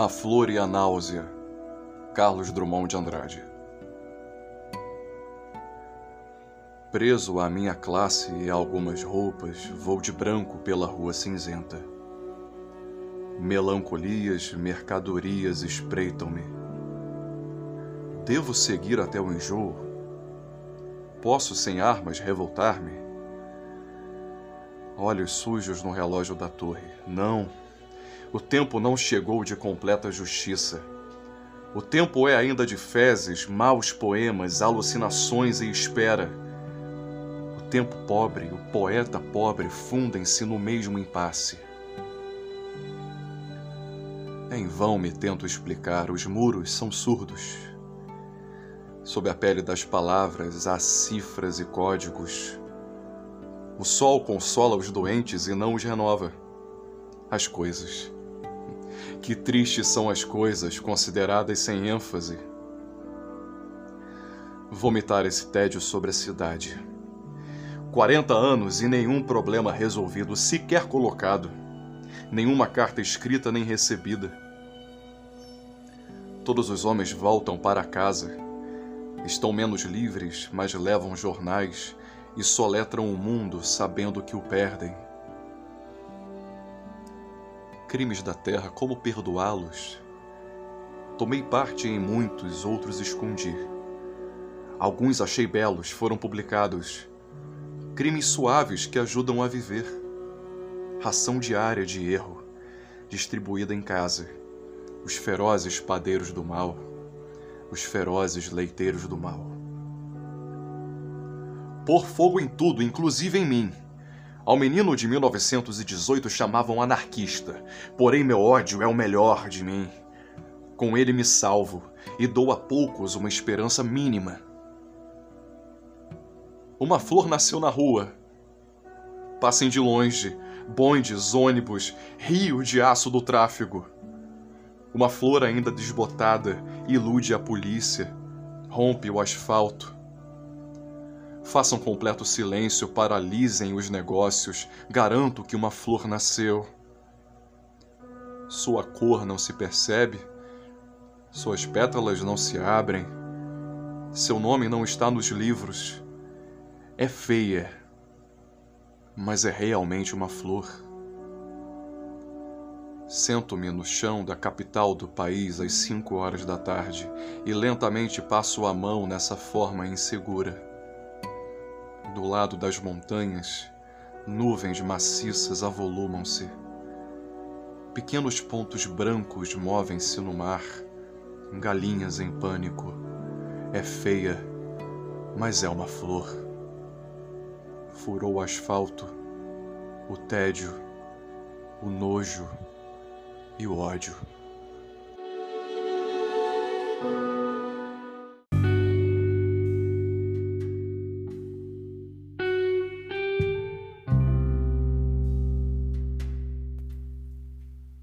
A Flor e a Náusea, Carlos Drummond de Andrade. Preso à minha classe e a algumas roupas, vou de branco pela rua cinzenta. Melancolias, mercadorias espreitam-me. Devo seguir até o enjoo? Posso sem armas revoltar-me? Olhos sujos no relógio da torre. Não. O tempo não chegou de completa justiça. O tempo é ainda de fezes, maus poemas, alucinações e espera. O tempo pobre, o poeta pobre fundem-se no mesmo impasse. Em vão me tento explicar, os muros são surdos. Sob a pele das palavras há cifras e códigos. O sol consola os doentes e não os renova. As coisas que tristes são as coisas consideradas sem ênfase. Vomitar esse tédio sobre a cidade. 40 anos e nenhum problema resolvido, sequer colocado. Nenhuma carta escrita nem recebida. Todos os homens voltam para casa. Estão menos livres, mas levam jornais e soletram o mundo sabendo que o perdem crimes da terra, como perdoá-los? Tomei parte em muitos, outros escondi. Alguns achei belos, foram publicados. Crimes suaves que ajudam a viver. Ração diária de erro, distribuída em casa. Os ferozes padeiros do mal, os ferozes leiteiros do mal. Pôr fogo em tudo, inclusive em mim ao menino de 1918 chamavam anarquista, porém meu ódio é o melhor de mim. Com ele me salvo e dou a poucos uma esperança mínima. Uma flor nasceu na rua. Passem de longe, bondes, ônibus, rio de aço do tráfego. Uma flor ainda desbotada ilude a polícia, rompe o asfalto Façam completo silêncio, paralisem os negócios. Garanto que uma flor nasceu. Sua cor não se percebe, suas pétalas não se abrem, seu nome não está nos livros. É feia, mas é realmente uma flor. Sento-me no chão da capital do país às cinco horas da tarde e lentamente passo a mão nessa forma insegura do lado das montanhas, nuvens maciças avolumam-se. Pequenos pontos brancos movem-se no mar, galinhas em pânico. É feia, mas é uma flor. Furou o asfalto, o tédio, o nojo e o ódio.